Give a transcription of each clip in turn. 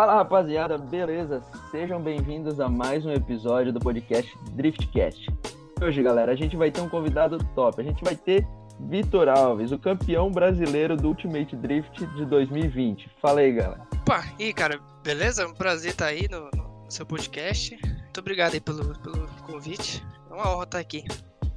Fala rapaziada, beleza? Sejam bem-vindos a mais um episódio do podcast Driftcast. Hoje, galera, a gente vai ter um convidado top. A gente vai ter Vitor Alves, o campeão brasileiro do Ultimate Drift de 2020. Fala aí, galera. Opa, e aí, cara, beleza? É um prazer estar aí no, no seu podcast. Muito obrigado aí pelo, pelo convite. É uma honra estar aqui.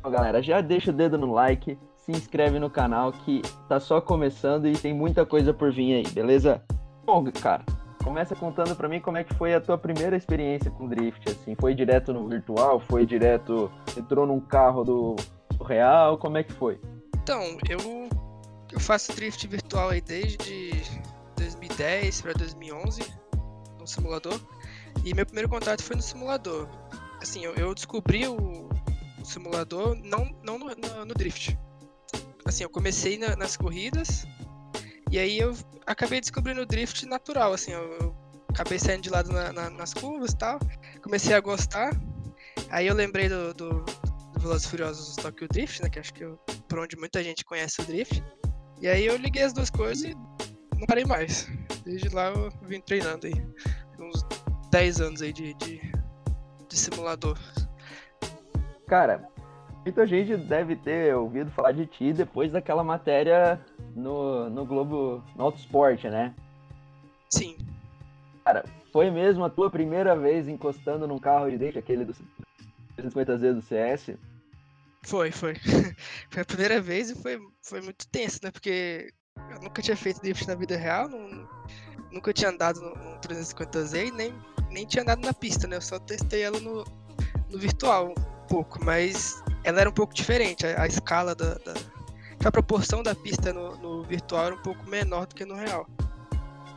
Bom, galera, já deixa o dedo no like, se inscreve no canal que tá só começando e tem muita coisa por vir aí, beleza? Bom, cara, começa contando para mim como é que foi a tua primeira experiência com drift, assim, foi direto no virtual, foi direto, entrou num carro do, real, como é que foi? Então, eu, eu faço drift virtual aí desde 2010 para 2011 no simulador e meu primeiro contato foi no simulador. Assim, eu, eu descobri o, o, simulador não, não no, no, no drift. Assim, eu comecei na, nas corridas e aí eu acabei descobrindo o drift natural, assim, eu, eu acabei saindo de lado na, na, nas curvas e tal, comecei a gostar, aí eu lembrei do, do, do Velozes Furiosos Tokyo Drift, né, que acho que eu, por onde muita gente conhece o drift, e aí eu liguei as duas coisas e não parei mais, desde lá eu vim treinando aí, uns 10 anos aí de, de, de simulador. Cara, muita gente deve ter ouvido falar de ti depois daquela matéria no, no Globo, no Autosport, né? Sim. Cara, foi mesmo a tua primeira vez encostando num carro de dentro, aquele do 350Z do CS? Foi, foi. foi a primeira vez e foi, foi muito tenso, né? Porque eu nunca tinha feito drift na vida real, não, nunca tinha andado no, no 350Z e nem, nem tinha andado na pista, né? Eu só testei ela no, no virtual um pouco, mas ela era um pouco diferente, a, a escala da, da, a proporção da pista no, no, virtual era um pouco menor do que no real.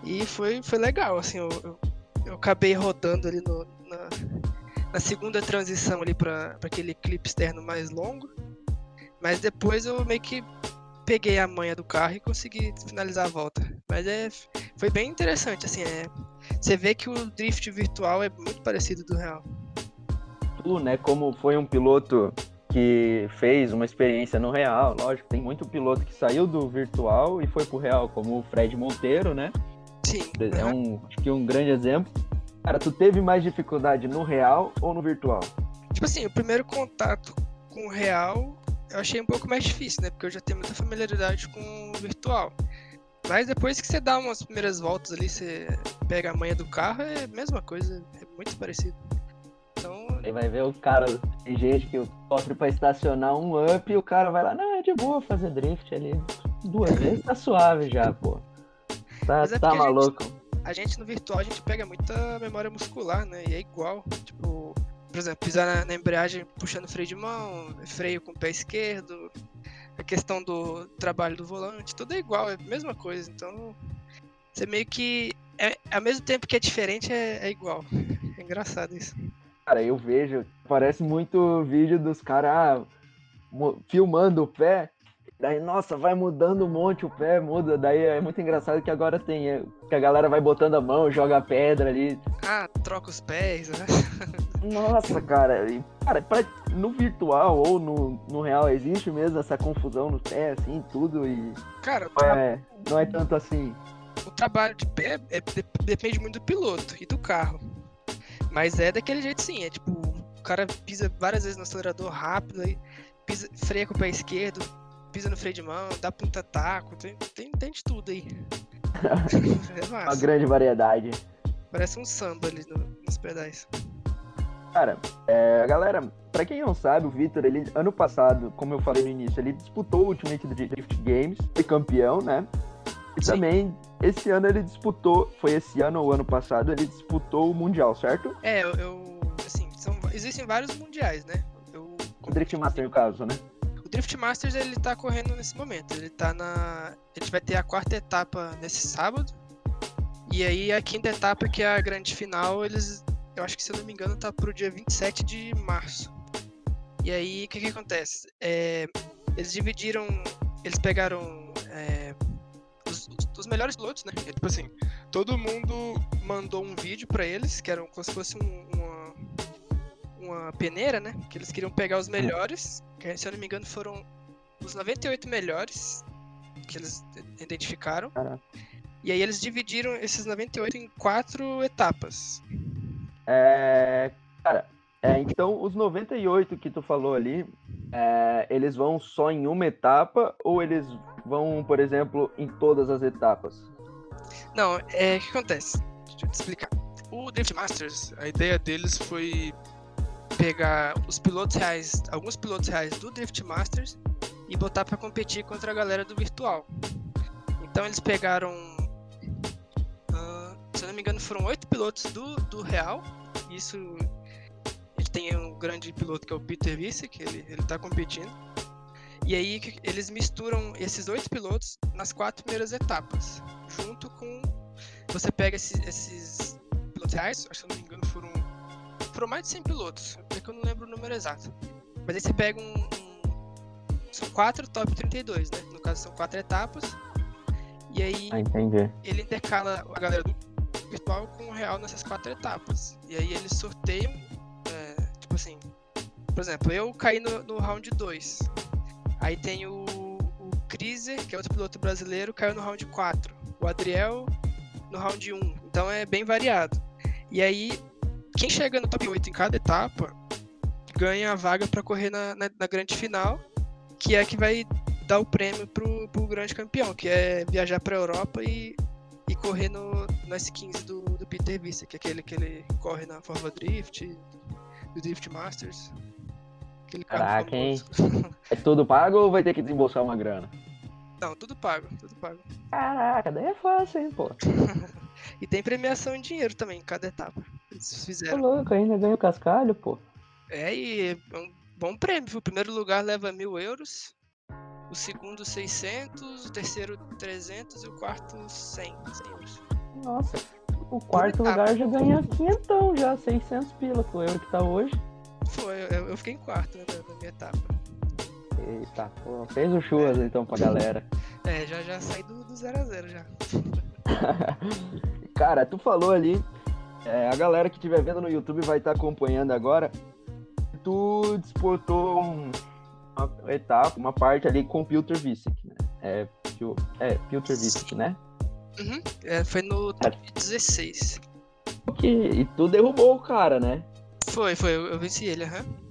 E foi, foi legal, assim, eu, eu, eu acabei rodando ali no, na, na, segunda transição ali para aquele clipe externo mais longo, mas depois eu meio que peguei a manha do carro e consegui finalizar a volta. Mas é, foi bem interessante, assim, é, você vê que o drift virtual é muito parecido do real. Tu, né, como foi um piloto que fez uma experiência no real. Lógico, tem muito piloto que saiu do virtual e foi pro real, como o Fred Monteiro, né? Sim. É um, acho que um grande exemplo. Cara, tu teve mais dificuldade no real ou no virtual? Tipo assim, o primeiro contato com o real eu achei um pouco mais difícil, né? Porque eu já tenho muita familiaridade com o virtual. Mas depois que você dá umas primeiras voltas ali, você pega a manha do carro, é a mesma coisa, é muito parecido. Aí vai ver o cara, tem gente que sofre pra estacionar um up e o cara vai lá, não, é de boa fazer drift ali. Duas vezes tá suave já, pô. Tá, é tá maluco. A gente, a gente, no virtual a gente pega muita memória muscular, né? E é igual. Tipo, por exemplo, pisar na, na embreagem puxando freio de mão, freio com o pé esquerdo, a questão do trabalho do volante, tudo é igual, é a mesma coisa. Então, você meio que. É, ao mesmo tempo que é diferente, é, é igual. É engraçado isso. Cara, eu vejo, parece muito vídeo dos caras ah, filmando o pé, daí, nossa, vai mudando um monte o pé, muda, daí é muito engraçado que agora tem, é, que a galera vai botando a mão, joga a pedra ali. Ah, troca os pés, né? Nossa, cara, e, cara, pra, no virtual ou no, no real existe mesmo essa confusão no pé, assim, tudo e... Cara, não é, não é tanto assim. O trabalho de pé é, depende muito do piloto e do carro. Mas é daquele jeito sim, é tipo, o cara pisa várias vezes no acelerador rápido, aí pisa, freia com o pé esquerdo, pisa no freio de mão, dá punta taco, tem, tem, tem de tudo aí. é massa. Uma grande variedade. Parece um samba ali no, nos pedais. Cara, é, galera, pra quem não sabe, o Victor, ele, ano passado, como eu falei no início, ele disputou o Ultimate Drift Games, foi campeão, né? E Sim. também, esse ano ele disputou, foi esse ano ou ano passado, ele disputou o Mundial, certo? É, eu, eu assim, são, existem vários mundiais, né? Eu, o Drift Master, no caso, né? O Drift Masters, ele tá correndo nesse momento, ele tá na... Ele vai ter a quarta etapa nesse sábado, e aí a quinta etapa, que é a grande final, eles, eu acho que se eu não me engano, tá pro dia 27 de março. E aí, o que que acontece? É, eles dividiram, eles pegaram é, dos melhores pilotos, né? É, tipo assim, todo mundo mandou um vídeo para eles, que era como se fosse um, uma, uma peneira, né? Que eles queriam pegar os melhores, que se eu não me engano foram os 98 melhores que eles identificaram. E aí eles dividiram esses 98 em quatro etapas. É, cara, é, então os 98 que tu falou ali, é, eles vão só em uma etapa ou eles vão, por exemplo, em todas as etapas? Não, é o que acontece? Deixa eu te explicar. O Drift Masters, a ideia deles foi pegar os pilotos reais, alguns pilotos reais do Drift Masters e botar para competir contra a galera do virtual. Então eles pegaram se eu não me engano, foram oito pilotos do, do Real. Isso. Tem um grande piloto que é o Peter Visse, que ele, ele tá competindo. E aí eles misturam esses oito pilotos nas quatro primeiras etapas. Junto com. Você pega esses, esses pilotos reais, acho que se eu não me engano foram. Foram mais de 100 pilotos, é que eu não lembro o número exato. Mas aí você pega um. um são quatro top 32, né? No caso são quatro etapas. E aí ah, ele intercala a galera do virtual com o real nessas quatro etapas. E aí eles sorteiam, assim, por exemplo, eu caí no, no round 2. Aí tem o, o Kriser, que é outro piloto brasileiro, caiu no round 4. O Adriel no round 1. Então é bem variado. E aí, quem chega no top 8 em cada etapa ganha a vaga para correr na, na, na, grande final, que é que vai dar o prêmio pro, pro grande campeão, que é viajar para Europa e e correr no, no S15 do, do Peter Vista, que é aquele que ele corre na Forma Drift, do Drift Masters. Caraca, hein? é tudo pago ou vai ter que desembolsar uma grana? Não, tudo pago, tudo pago. Caraca, daí é fácil, hein, pô. e tem premiação em dinheiro também, em cada etapa. Eles fizeram. Tô louco, ainda ganha o cascalho, pô. É, e é um bom prêmio. O primeiro lugar leva mil euros o segundo 600, o terceiro 300 e o quarto 100, 100 euros. Nossa, o quarto lugar já ganha quinhentão já, 600 pila com o euro que tá hoje. Foi, eu, eu fiquei em quarto né, na, minha etapa. Eita, pô, fez o churras então pra galera. É, já, já saí do 0x0 já. Cara, tu falou ali, é, a galera que estiver vendo no YouTube vai estar tá acompanhando agora. Tu disputou um, uma etapa, uma parte ali com Filter Visic, né? É, é Filter Visic, né? Uhum. É, foi no top é. 16. Okay. E tu derrubou o cara, né? Foi, foi, eu, eu venci ele, aham. Uhum.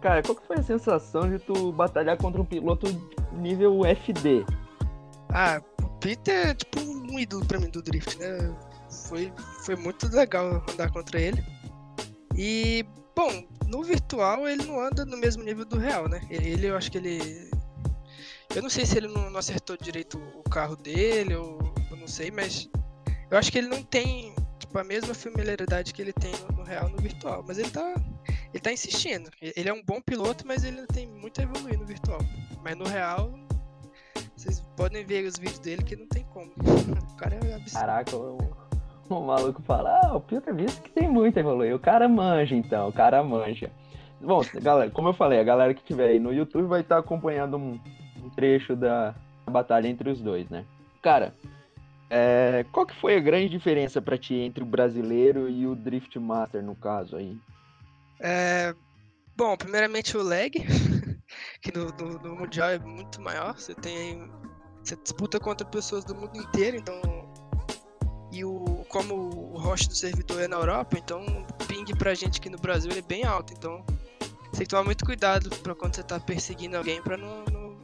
Cara, qual que foi a sensação de tu batalhar contra um piloto nível FD? Ah, o Peter é tipo um ídolo pra mim do Drift, né? Foi, foi muito legal andar contra ele. E Bom, no virtual ele não anda no mesmo nível do real, né? Ele, eu acho que ele. Eu não sei se ele não, não acertou direito o carro dele, ou não sei, mas eu acho que ele não tem tipo, a mesma familiaridade que ele tem no, no, real no virtual. Mas ele tá. Ele tá insistindo. Ele é um bom piloto, mas ele tem muito a evoluir no virtual. Mas no real, vocês podem ver os vídeos dele que não tem como. O cara é absurdo. Caraca, eu o maluco fala, ah, o Peter visto que tem muito a evoluir. O cara manja, então, o cara manja. Bom, galera, como eu falei, a galera que estiver aí no YouTube vai estar acompanhando um, um trecho da batalha entre os dois, né? Cara, é, qual que foi a grande diferença para ti entre o brasileiro e o Drift Master, no caso aí? É, bom, primeiramente o lag, que no, no, no, Mundial é muito maior. Você tem. Você disputa contra pessoas do mundo inteiro, então e o, como o host do servidor é na Europa, então o ping pra gente aqui no Brasil é bem alto. Então você tem que tomar muito cuidado pra quando você tá perseguindo alguém pra não, não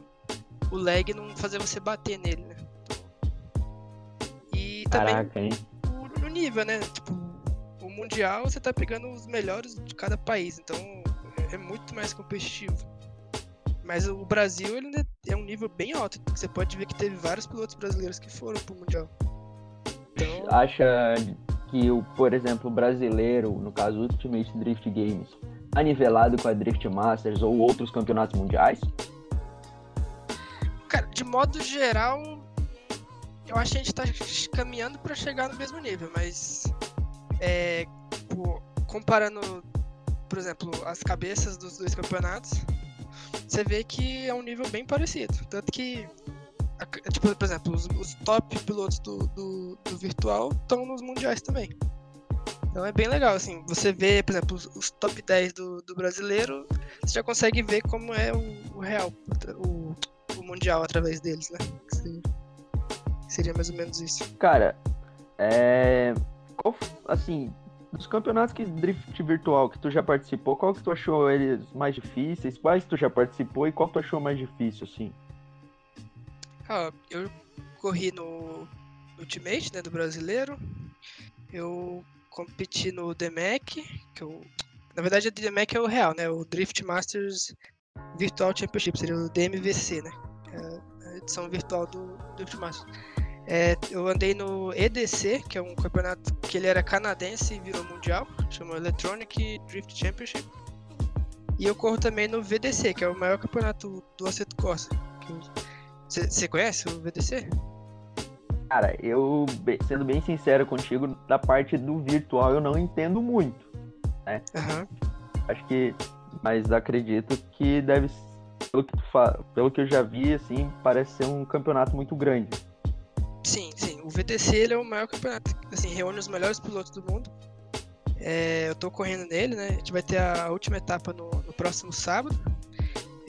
o lag não fazer você bater nele, né? Também Caraca, hein? O, o nível, né? Tipo, o Mundial você tá pegando os melhores de cada país, então é, é muito mais competitivo. Mas o Brasil ele é um nível bem alto. Você pode ver que teve vários pilotos brasileiros que foram pro Mundial. Então... Acha que, o, por exemplo, o brasileiro, no caso Ultimate Drift Games, tá nivelado com a Drift Masters ou outros campeonatos mundiais? Cara, de modo geral, eu acho que a gente tá caminhando para chegar no mesmo nível, mas é, pô, comparando, por exemplo, as cabeças dos dois campeonatos, você vê que é um nível bem parecido. Tanto que Tipo, por exemplo, os, os top pilotos do, do, do virtual estão nos mundiais também. Então é bem legal, assim, você vê, por exemplo, os, os top 10 do, do, brasileiro, você já consegue ver como é o, o real, o, o, mundial através deles, né? Você... Seria mais ou menos isso. Cara, é. Qual, assim, dos campeonatos que drift virtual que tu já participou, qual que tu achou eles mais difíceis? Quais tu já participou e qual tu achou mais difícil, assim? Ah, eu corri no Ultimate, né, do brasileiro. Eu competi no DMAC, que eu... Na verdade, o DMAC é o real, né? O Drift Masters Virtual Championship, seria o DMVC, né? É edição virtual do Drift Masters. É, eu andei no EDC, que é um campeonato que ele era canadense e virou mundial, chama Electronic Drift Championship. E eu corro também no VDC, que é o maior campeonato do Assetto Corsa. Você conhece o VDC? Cara, eu, sendo bem sincero contigo, da parte do virtual eu não entendo muito, né? Uhum. Acho que, mas acredito que deve, pelo que, tu pelo que eu já vi, assim, parece ser um campeonato muito grande. Sim, sim. O VTC ele é o maior campeonato. Assim, reúne os melhores pilotos do mundo. É, eu tô correndo nele, né? A gente vai ter a última etapa no, no próximo sábado.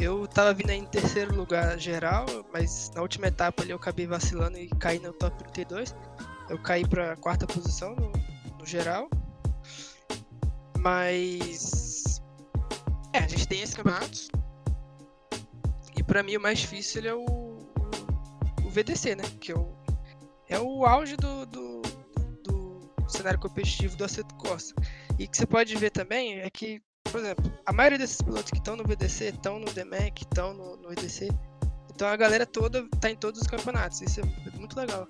Eu tava vindo em terceiro lugar geral, mas na última etapa ali eu acabei vacilando e caí no top 32. Eu caí pra quarta posição no, no geral. Mas. É, a gente tem esses campeonatos. Pra mim o mais difícil é o, o VDC, né? Que é o é o auge do, do, do cenário competitivo do Assetto Corsa. E que você pode ver também é que, por exemplo, a maioria desses pilotos que estão no VDC, estão no DMAC, estão no, no EDC. Então a galera toda está em todos os campeonatos. Isso é muito legal.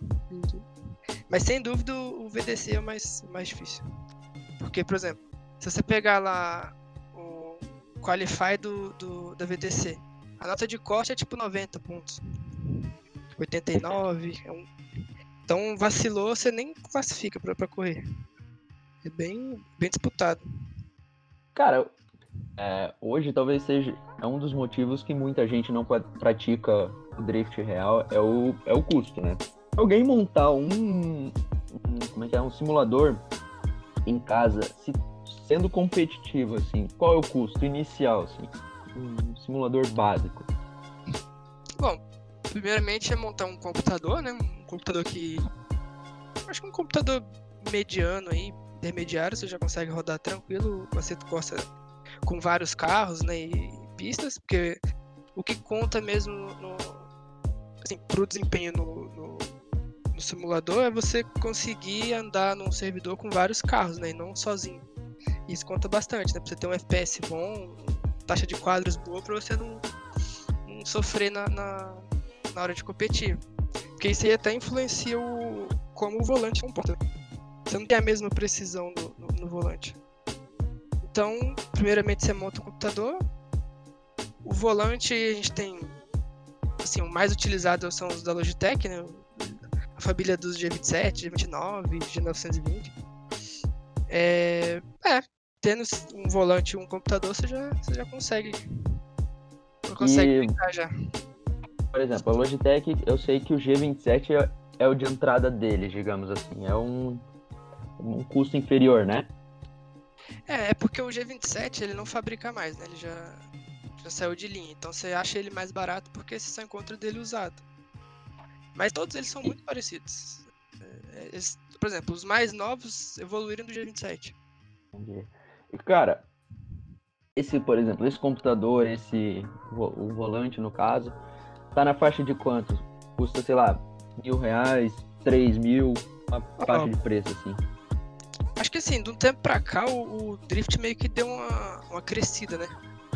Mas sem dúvida o VDC é o mais, mais difícil. Porque, por exemplo, se você pegar lá o Qualify do, do, da VDC, a nota de corte é tipo 90 pontos. 89, é um, então vacilou, você nem classifica pra, pra correr. É bem, bem disputado. Cara, é, hoje talvez seja é um dos motivos que muita gente não pratica o drift real é o, é o custo, né? Alguém montar um, um como é que é um simulador em casa, se, sendo competitivo assim, qual é o custo inicial assim? Um simulador básico. Bom, primeiramente é montar um computador, né? Um computador que. Acho que um computador mediano aí, intermediário, você já consegue rodar tranquilo Assetto Corsa com vários carros, né? E pistas, porque o que conta mesmo no, assim, pro desempenho no, no, no simulador é você conseguir andar num servidor com vários carros, né? E não sozinho. Isso conta bastante, né? Pra você ter um FPS bom, taxa de quadros boa, pra você não, não sofrer na, na, na hora de competir. Porque isso aí até influencia o, como o volante comporta. Você não tem a mesma precisão no, no, no volante. Então, primeiramente você monta o computador. O volante a gente tem. Assim, o mais utilizado são os da Logitech, né? A família dos G27, G29, G920. É, é tendo um volante e um computador, você já, você já consegue. Você consegue e... brincar já. Por exemplo, a Logitech, eu sei que o G27 é, é o de entrada deles, digamos assim. É um, um custo inferior, né? É, é porque o G27 ele não fabrica mais, né? Ele já, já saiu de linha. Então você acha ele mais barato porque você só encontra dele usado. Mas todos eles são muito parecidos. É, eles, por exemplo, os mais novos evoluíram do G27. Entendi. E cara, esse, por exemplo, esse computador, esse o volante no caso, tá na faixa de quanto? Custa, sei lá, mil reais, três mil, uma faixa de preço, assim. Acho que assim, de um tempo pra cá, o, o Drift meio que deu uma, uma crescida, né?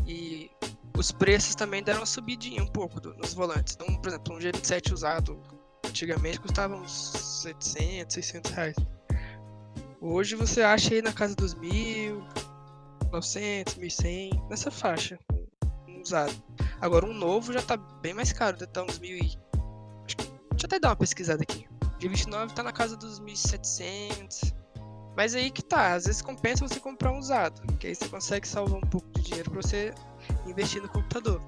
E os preços também deram uma subidinha um pouco do, nos volantes. Então, por exemplo, um G27 usado antigamente custava uns 700, 600 reais. Hoje você acha aí na casa dos mil, 900, 1100, nessa faixa, usado. Agora, um novo já tá bem mais caro, deve tá uns mil e... Acho que... Deixa eu até dar uma pesquisada aqui. De 29 tá na casa dos 1.700. Mas aí que tá, às vezes compensa você comprar um usado, que aí você consegue salvar um pouco de dinheiro para você investir no computador.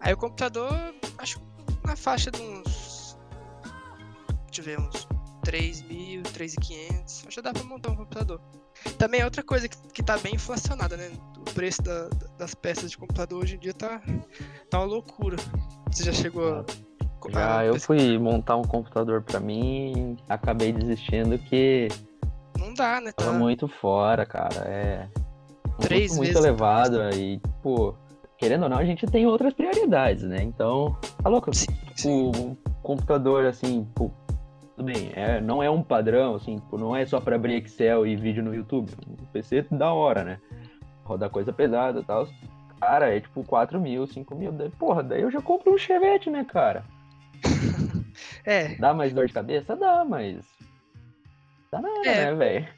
Aí o computador, acho na faixa de uns. Deixa eu ver, uns 3 mil, 3.500. Acho que dá pra montar um computador. Também é outra coisa que, que tá bem inflacionada, né? O preço da, das peças de computador hoje em dia tá, tá uma loucura. Você já chegou a Já eu fui montar um computador para mim acabei desistindo que não dá, né? Tá muito fora, cara. É um Três muito elevado e, pô, querendo ou não, a gente tem outras prioridades, né? Então, tá louco? Sim, sim. O computador, assim, pô, tudo bem, é, não é um padrão, assim, pô, não é só para abrir Excel e vídeo no YouTube. O PC da hora, né? Rodar coisa pesada e tal. Cara, é tipo 4 mil, 5 mil. Porra, daí eu já compro um Chevette, né, cara? é. Dá mais dor de cabeça? Dá, mas. Dá nada, é. né, velho?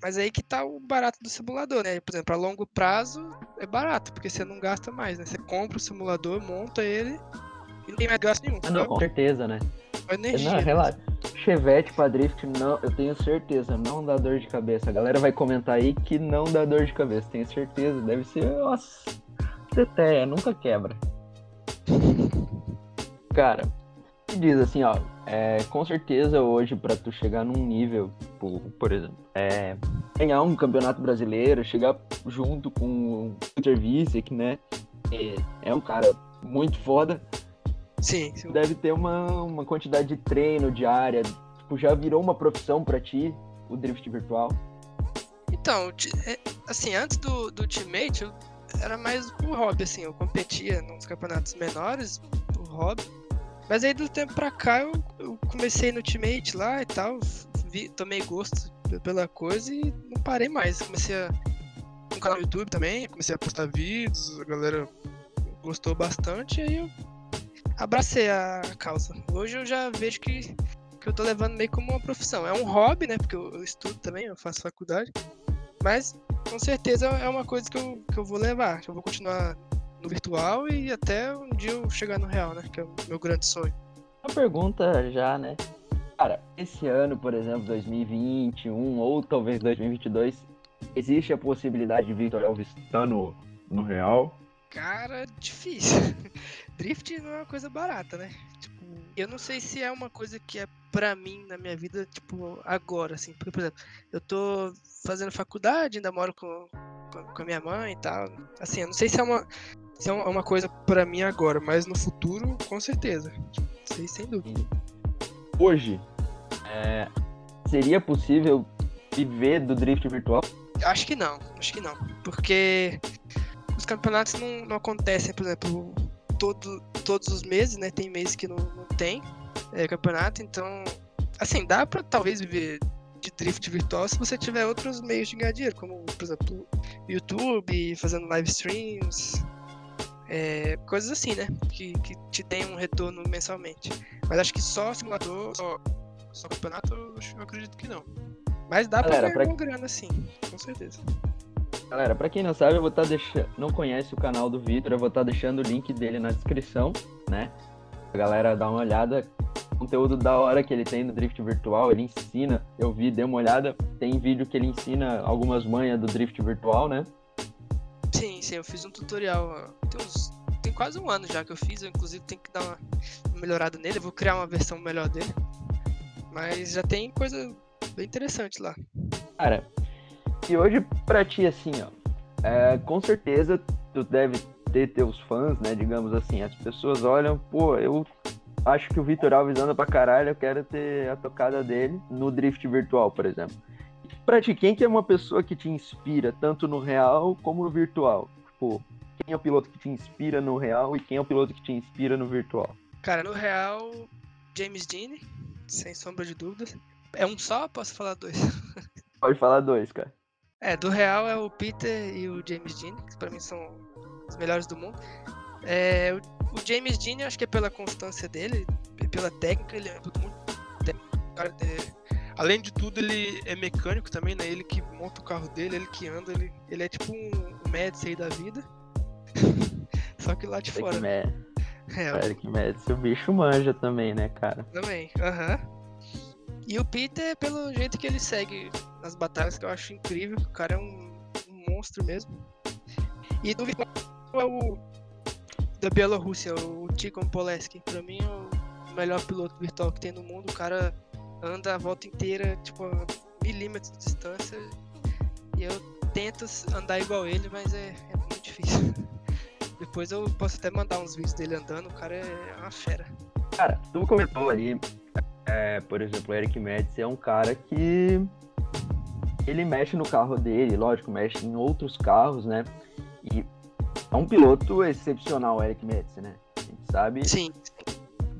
Mas aí que tá o barato do simulador, né? Por exemplo, a longo prazo é barato, porque você não gasta mais, né? Você compra o simulador, monta ele e não tem mais gasto nenhum. Ah, não, com certeza, né? Energia, não, relaxa. Chevette pra drift, não, eu tenho certeza, não dá dor de cabeça. A galera vai comentar aí que não dá dor de cabeça, tenho certeza. Deve ser, nossa, teteia, nunca quebra. Cara, me diz assim, ó, é, com certeza hoje para tu chegar num nível, por, por exemplo, é, ganhar um campeonato brasileiro, chegar junto com o Peter Visick, né? É, é um cara muito foda. Sim, sim. Deve ter uma, uma quantidade de treino diária. Tipo, já virou uma profissão para ti, o drift virtual? Então, é, assim, antes do, do Teammate, eu era mais por hobby, assim. Eu competia nos campeonatos menores, por hobby. Mas aí do tempo pra cá eu, eu comecei no Ultimate lá e tal. Vi, tomei gosto pela coisa e não parei mais. Comecei a. Um canal no YouTube também, comecei a postar vídeos, a galera gostou bastante, e aí eu abracei a causa. Hoje eu já vejo que, que eu tô levando meio como uma profissão. É um hobby, né? Porque eu, eu estudo também, eu faço faculdade. Mas com certeza é uma coisa que eu, que eu vou levar. Eu vou continuar no virtual e até um dia eu chegar no real, né? Que é o meu grande sonho. Uma pergunta já, né? Cara, esse ano, por exemplo, 2021 ou talvez 2022, existe a possibilidade de Victor Elvis estar no, no real? Cara, difícil. Drift não é uma coisa barata, né? Tipo, eu não sei se é uma coisa que é pra mim na minha vida, tipo, agora, assim. Porque, por exemplo, eu tô fazendo faculdade, ainda moro com, com, com a minha mãe e tal. Assim, eu não sei se é uma, se é uma coisa pra mim agora, mas no futuro, com certeza. Sei, sem dúvida. Hoje, é, seria possível viver do drift virtual? Acho que não, acho que não. Porque os campeonatos não, não acontecem, por exemplo, todo, todos os meses, né? Tem meses que não, não tem é, campeonato, então, assim, dá pra talvez viver de drift virtual se você tiver outros meios de ganhar dinheiro, como, por exemplo, YouTube, fazendo live streams, é, coisas assim, né? Que, que te tem um retorno mensalmente. Mas acho que só simulador, só, só campeonato, eu, eu acredito que não. Mas dá Galera, pra ganhar pra... grana, sim, com certeza. Galera, pra quem não sabe, eu vou estar tá deixando. Não conhece o canal do Vitor, eu vou estar tá deixando o link dele na descrição, né? A galera dá uma olhada. Conteúdo da hora que ele tem no Drift Virtual, ele ensina. Eu vi, dei uma olhada. Tem vídeo que ele ensina algumas manhas do Drift Virtual, né? Sim, sim, eu fiz um tutorial. Tem, uns, tem quase um ano já que eu fiz, eu inclusive tenho que dar uma melhorada nele. Eu vou criar uma versão melhor dele. Mas já tem coisa bem interessante lá. Cara, e hoje, pra ti, assim, ó, é, com certeza tu deve ter teus fãs, né? Digamos assim, as pessoas olham, pô, eu acho que o Vitor Alves anda pra caralho, eu quero ter a tocada dele no drift virtual, por exemplo. Pra ti, quem que é uma pessoa que te inspira, tanto no real como no virtual? Tipo, quem é o piloto que te inspira no real e quem é o piloto que te inspira no virtual? Cara, no real, James Dean, sem sombra de dúvidas. É um só? Posso falar dois? Pode falar dois, cara. É, do Real é o Peter e o James Dean, que pra mim são os melhores do mundo. É, o, o, James Dean, eu acho que é pela constância dele, pela técnica, ele é muito técnico. Cara, é, além de tudo, ele é mecânico também, né? Ele que monta o carro dele, ele que anda, ele, ele é tipo um, Mads aí da vida. Só que lá de fora. É, Eric Mads, o bicho manja também, né, cara? Também, aham. E o Peter, pelo jeito que ele segue nas batalhas, que eu acho incrível. O cara é um, um monstro mesmo. E do virtual é o da Bielorrússia, o Tikhon Poleski. Pra mim é o melhor piloto virtual que tem no mundo. O cara anda a volta inteira, tipo, a milímetros de distância. E eu tento andar igual ele, mas é, é muito difícil. Depois eu posso até mandar uns vídeos dele andando, o cara é uma fera. Cara, tu comentou ali, é, por exemplo, o Eric Metz é um cara que ele mexe no carro dele, lógico, mexe em outros carros, né? E é um piloto excepcional, Eric Metz, né? A gente sabe. Sim.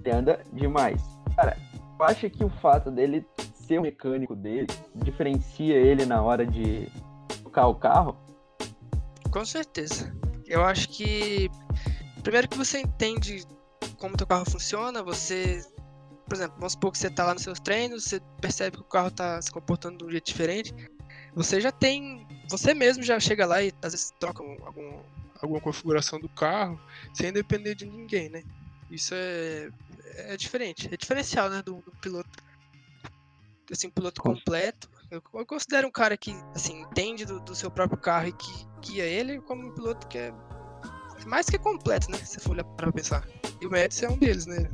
Ele anda demais. Cara, tu acha que o fato dele ser o mecânico dele diferencia ele na hora de tocar o carro? Com certeza. Eu acho que primeiro que você entende como teu carro funciona, você, por exemplo, vamos supor que você está lá nos seus treinos, você percebe que o carro está se comportando de um jeito diferente, você já tem, você mesmo já chega lá e às vezes troca algum, alguma configuração do carro sem depender de ninguém, né? Isso é, é diferente, é diferencial, né, do, do piloto. Assim, um piloto completo. Eu, eu, considero um cara que, assim, entende do, do seu próprio carro e que guia ele como um piloto que é mais que completo, né? Se for olhar para pensar. E o Médici é um deles, né?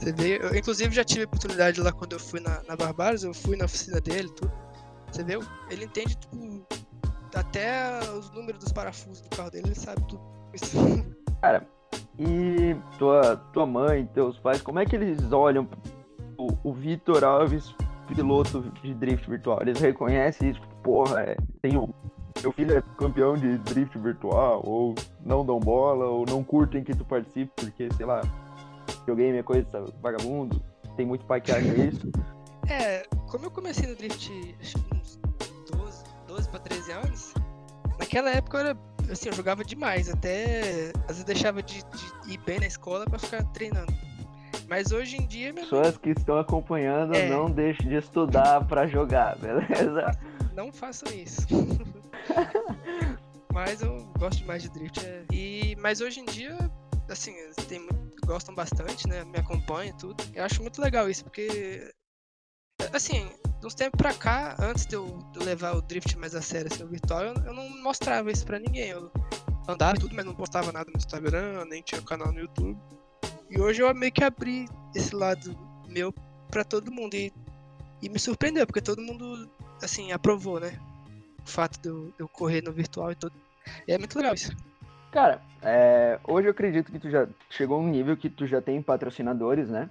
Vê, eu inclusive já tive oportunidade lá quando eu fui na, na Barbaros, eu fui na oficina dele, tudo. Você ele entende tipo, até os números dos parafusos do carro dele, ele sabe tudo. Cara, e tua, tua mãe, teus pais, como é que eles olham o, o Vitor Alves, piloto de drift virtual? Eles reconhecem isso? Porra, é, tem um meu filho é campeão de drift virtual, ou não dão bola, ou não curtem que tu participe, porque, sei lá, videogame é coisa vagabundo, tem muito pai que acha isso. É, como eu comecei no drift uns 12, 12 pra 13 anos, naquela época eu era, assim, eu jogava demais, até às vezes deixava de, de ir bem na escola para ficar treinando. Mas hoje em dia. Pessoas que estão acompanhando, é... não deixem de estudar para jogar, beleza? Não façam isso. mas eu gosto demais de drift. É... E, mas hoje em dia, assim, tem, gostam bastante, né? Me acompanham e tudo. Eu acho muito legal isso, porque. Assim, de uns tempos pra cá, antes de eu, levar o drift mais a sério, assim, o virtual, eu, eu não mostrava isso pra ninguém. Eu andava e tudo, mas não postava nada no Instagram, nem tinha canal no YouTube. E hoje eu meio que abri esse lado meu pra todo mundo. E, e me surpreendeu, porque todo mundo, assim, aprovou, né? o fato de eu, de eu correr no virtual e tudo. E é muito legal isso. Cara, é, hoje eu acredito que tu já chegou a um nível que tu já tem patrocinadores, né?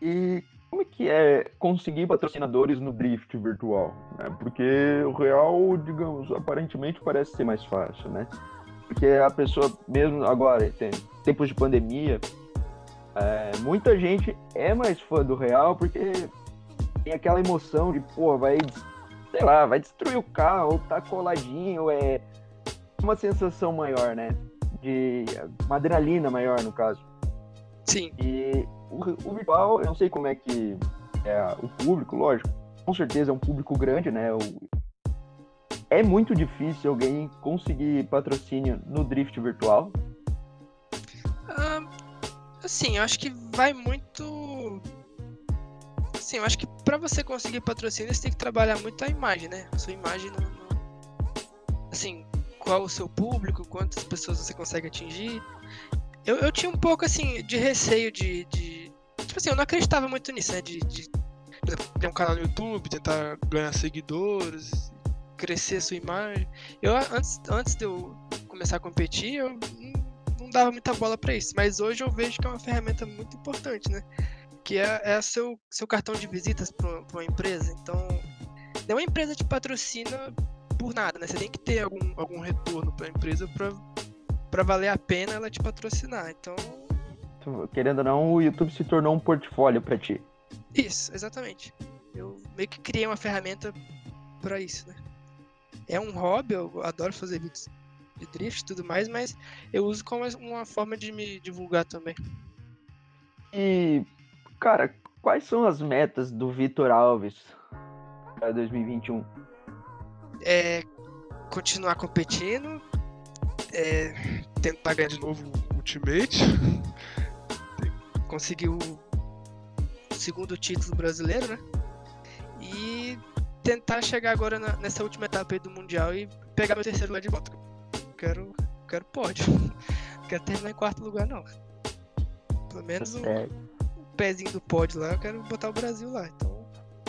E como é que é conseguir patrocinadores no drift virtual? Né? Porque o real, digamos, aparentemente parece ser mais fácil, né? Porque a pessoa, mesmo agora, tem tempos de pandemia, é, muita gente é mais fã do real porque tem aquela emoção de, pô, vai sei lá, vai destruir o carro, ou tá coladinho, é uma sensação maior, né? De uma adrenalina maior, no caso. Sim. E o, o virtual, eu não sei como é que é o público, lógico, com certeza é um público grande, né? O, é muito difícil alguém conseguir patrocínio no drift virtual. Ah, assim, eu acho que vai muito assim, eu acho que para você conseguir patrocínio, você tem que trabalhar muito a imagem, né? A sua imagem no, no, assim, qual o seu público, quantas pessoas você consegue atingir. Eu, eu tinha um pouco assim de receio de, de, Tipo assim, eu não acreditava muito nisso, né? De, de por exemplo, ter um canal no YouTube, tentar ganhar seguidores, crescer a sua imagem. Eu antes, antes de eu começar a competir, eu não, dava muita bola para isso. Mas hoje eu vejo que é uma ferramenta muito importante, né? que é, é seu, seu cartão de visitas para uma empresa. Então, nenhuma empresa te patrocina por nada, né? Você tem que ter algum, algum retorno para a empresa para valer a pena ela te patrocinar. Então, querendo ou não, o YouTube se tornou um portfólio para ti. Isso, exatamente. Eu meio que criei uma ferramenta para isso, né? É um hobby, eu adoro fazer vídeos de drift e tudo mais, mas eu uso como uma forma de me divulgar também. E Cara, quais são as metas do Vitor Alves para 2021? É continuar competindo, é, tentar ganhar de novo o Ultimate, conseguir o segundo título brasileiro, né? E tentar chegar agora na, nessa última etapa do Mundial e pegar meu terceiro lugar de volta. Quero, quero pódio. Não quero terminar em quarto lugar, não. Pelo menos tá um, pezinho do pódio lá, eu quero botar o Brasil lá. Então.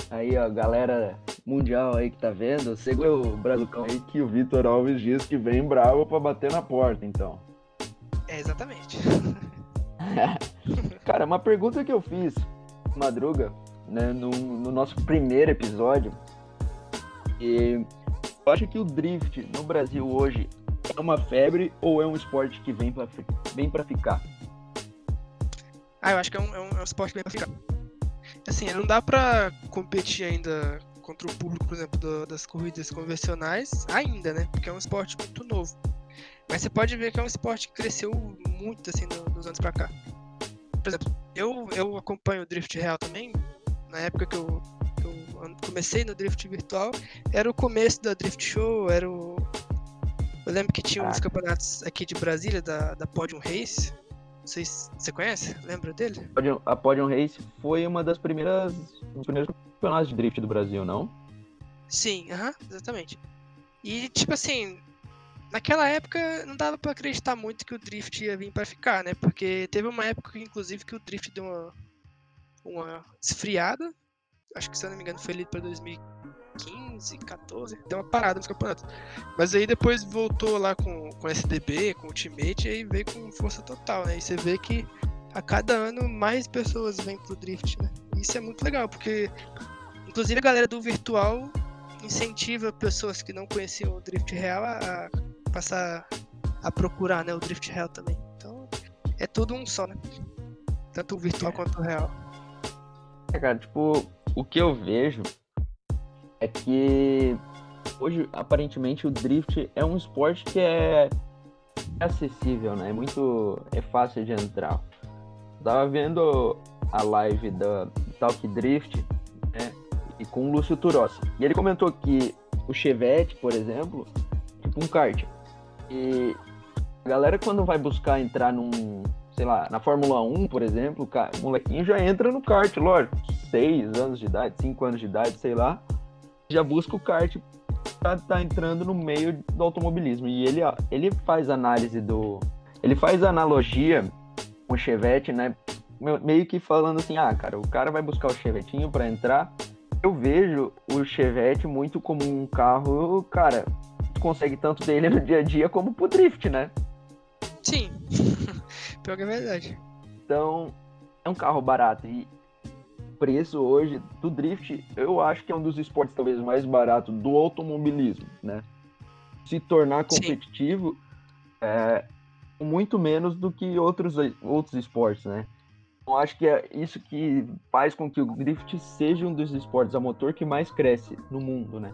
Aí, ó, galera mundial aí que tá vendo, segura o Brazucão aí que o Vitor Alves diz que vem bravo pra bater na porta, então. É, exatamente. Cara, uma pergunta que eu fiz, Madruga, né, no, no nosso primeiro episódio, e eu acho que o drift no Brasil hoje é uma febre ou é um esporte que vem pra, vem pra ficar? Ah, eu acho que é um, é um, é um esporte que vem pra ficar. Assim, não dá pra competir ainda contra o público, por exemplo, do, das corridas convencionais, ainda, né? Porque é um esporte muito novo. Mas você pode ver que é um esporte que cresceu muito, assim, no, nos anos pra cá. Por exemplo, eu, eu acompanho o Drift Real também, na época que eu, que eu comecei no Drift Virtual, era o começo da Drift Show, era o... Eu lembro que tinha uns campeonatos aqui de Brasília, da, da Podium Race, se você conhece, lembra dele? A Podium Race foi uma das primeiras, um dos primeiros campeonatos de drift do Brasil, não? Sim, uh -huh, exatamente. E tipo assim, naquela época não dava para acreditar muito que o drift ia vir para ficar, né? Porque teve uma época, inclusive, que o drift deu uma, uma esfriada. Acho que se eu não me engano foi ali para 2015, 14, deu uma parada nos campeonatos. Mas aí depois voltou lá com, com SDB, com Ultimate, e aí veio com força total, né? E você vê que a cada ano mais pessoas vêm pro drift, né? Isso é muito legal, porque inclusive a galera do virtual incentiva pessoas que não conheciam o drift real a passar a procurar, né, o drift real também. Então, é tudo um só, né? Tanto o virtual quanto o real. É, cara, tipo, o que eu vejo é que hoje aparentemente o drift é um esporte que é acessível, né? É muito é fácil de entrar. Tava vendo a live da Talk Drift, né? E com o Lúcio Turossi. E ele comentou que o Chevette, por exemplo, tipo um kart. E a galera quando vai buscar entrar num, sei lá, na Fórmula 1, por exemplo, o molequinho já entra no kart, lógico, 6 anos de idade, 5 anos de idade, sei lá, já busca o kart tá, tá entrando no meio do automobilismo. E ele, ó, ele faz análise do. Ele faz analogia com o Chevette, né? Meio que falando assim, ah, cara, o cara vai buscar o Chevetinho para entrar. Eu vejo o Chevette muito como um carro, cara, consegue tanto dele no dia a dia como pro drift, né? Sim. Pior que é verdade. Então, é um carro barato. E preço hoje do drift, eu acho que é um dos esportes talvez mais baratos do automobilismo, né? Se tornar competitivo é muito menos do que outros, outros esportes, né? Eu acho que é isso que faz com que o drift seja um dos esportes a motor que mais cresce no mundo, né?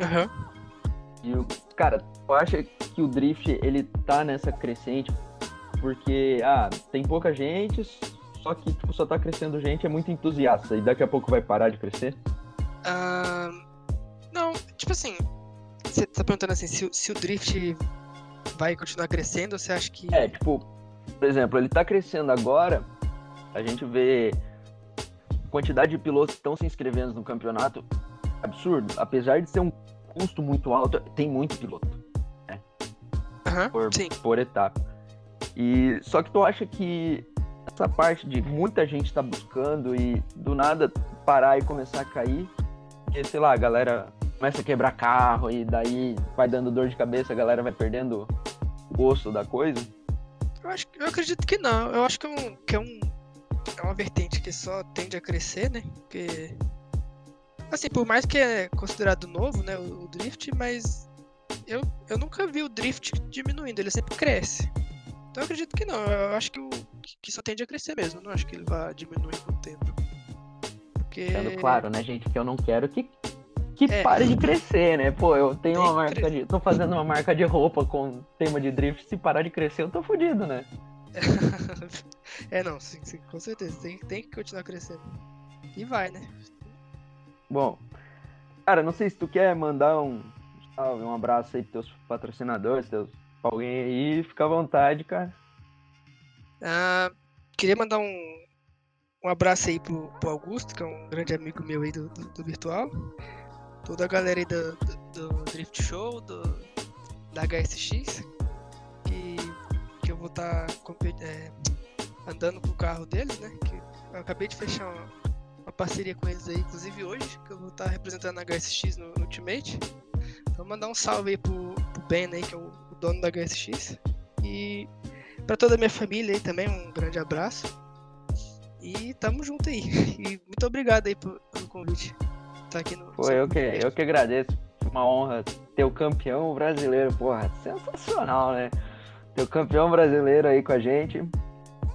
Uhum. E, cara, eu acho que o drift, ele tá nessa crescente porque, ah, tem pouca gente, só que, tipo, só tá crescendo gente, é muito entusiasta, e daqui a pouco vai parar de crescer? Uh, não, tipo assim, você tá perguntando assim, se, se o drift vai continuar crescendo, ou você acha que... É, tipo, por exemplo, ele tá crescendo agora, a gente vê quantidade de pilotos que estão se inscrevendo no campeonato absurdo, apesar de ser um custo muito alto, tem muito piloto. Né? Uhum, por, sim. por etapa. E só que tu acha que essa parte de muita gente tá buscando e do nada parar e começar a cair, sei lá, a galera começa a quebrar carro e daí vai dando dor de cabeça, a galera vai perdendo o gosto da coisa? Eu, acho, eu acredito que não. Eu acho que é, um, que é, um, é uma vertente que só tende a crescer, né? Porque Assim, por mais que é considerado novo, né, o, o drift, mas eu, eu nunca vi o drift diminuindo, ele sempre cresce. Então eu acredito que não, eu acho que, o, que só tende a crescer mesmo, não acho que ele vá diminuir com o tempo. Porque... Sendo claro, né, gente, que eu não quero que, que é. pare de crescer, né? Pô, eu tenho uma marca de. tô fazendo uma marca de roupa com tema de drift, se parar de crescer, eu tô fodido, né? é, não, sim, sim, com certeza. Tem, tem que continuar crescendo. E vai, né? Bom, cara, não sei se tu quer mandar um salve, um abraço aí pros teus patrocinadores, teus alguém aí, fica à vontade, cara. Ah, queria mandar um, um abraço aí pro, pro Augusto, que é um grande amigo meu aí do, do, do virtual. Toda a galera aí do, do, do Drift Show, do, da HSX, que, que eu vou estar tá, é, andando com o carro deles, né? Que eu acabei de fechar uma, uma parceria com eles aí, inclusive hoje, que eu vou estar representando a HSX no, no Ultimate. Então mandar um salve aí pro, pro Ben aí, que é o dono da HSX. E Pra toda a minha família aí também, um grande abraço. E tamo junto aí. E muito obrigado aí pelo convite. Tá aqui no. Pô, eu que, eu que agradeço. Uma honra ter o campeão brasileiro, porra, sensacional, né? Ter o campeão brasileiro aí com a gente.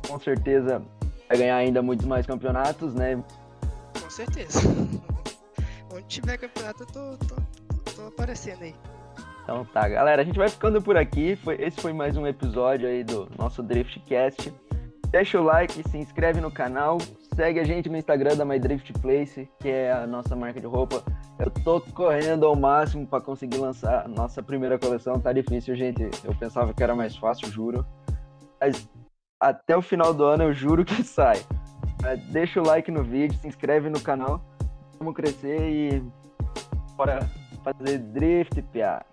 Com certeza vai ganhar ainda muitos mais campeonatos, né? Com certeza. Onde tiver campeonato, eu tô, tô, tô aparecendo aí. Então tá, galera, a gente vai ficando por aqui. Foi, esse foi mais um episódio aí do nosso Driftcast. Deixa o like, se inscreve no canal, segue a gente no Instagram da My Drift Place, que é a nossa marca de roupa. Eu tô correndo ao máximo para conseguir lançar a nossa primeira coleção. Tá difícil, gente. Eu pensava que era mais fácil, juro. Mas até o final do ano eu juro que sai. Deixa o like no vídeo, se inscreve no canal. Vamos crescer e bora fazer drift, piá.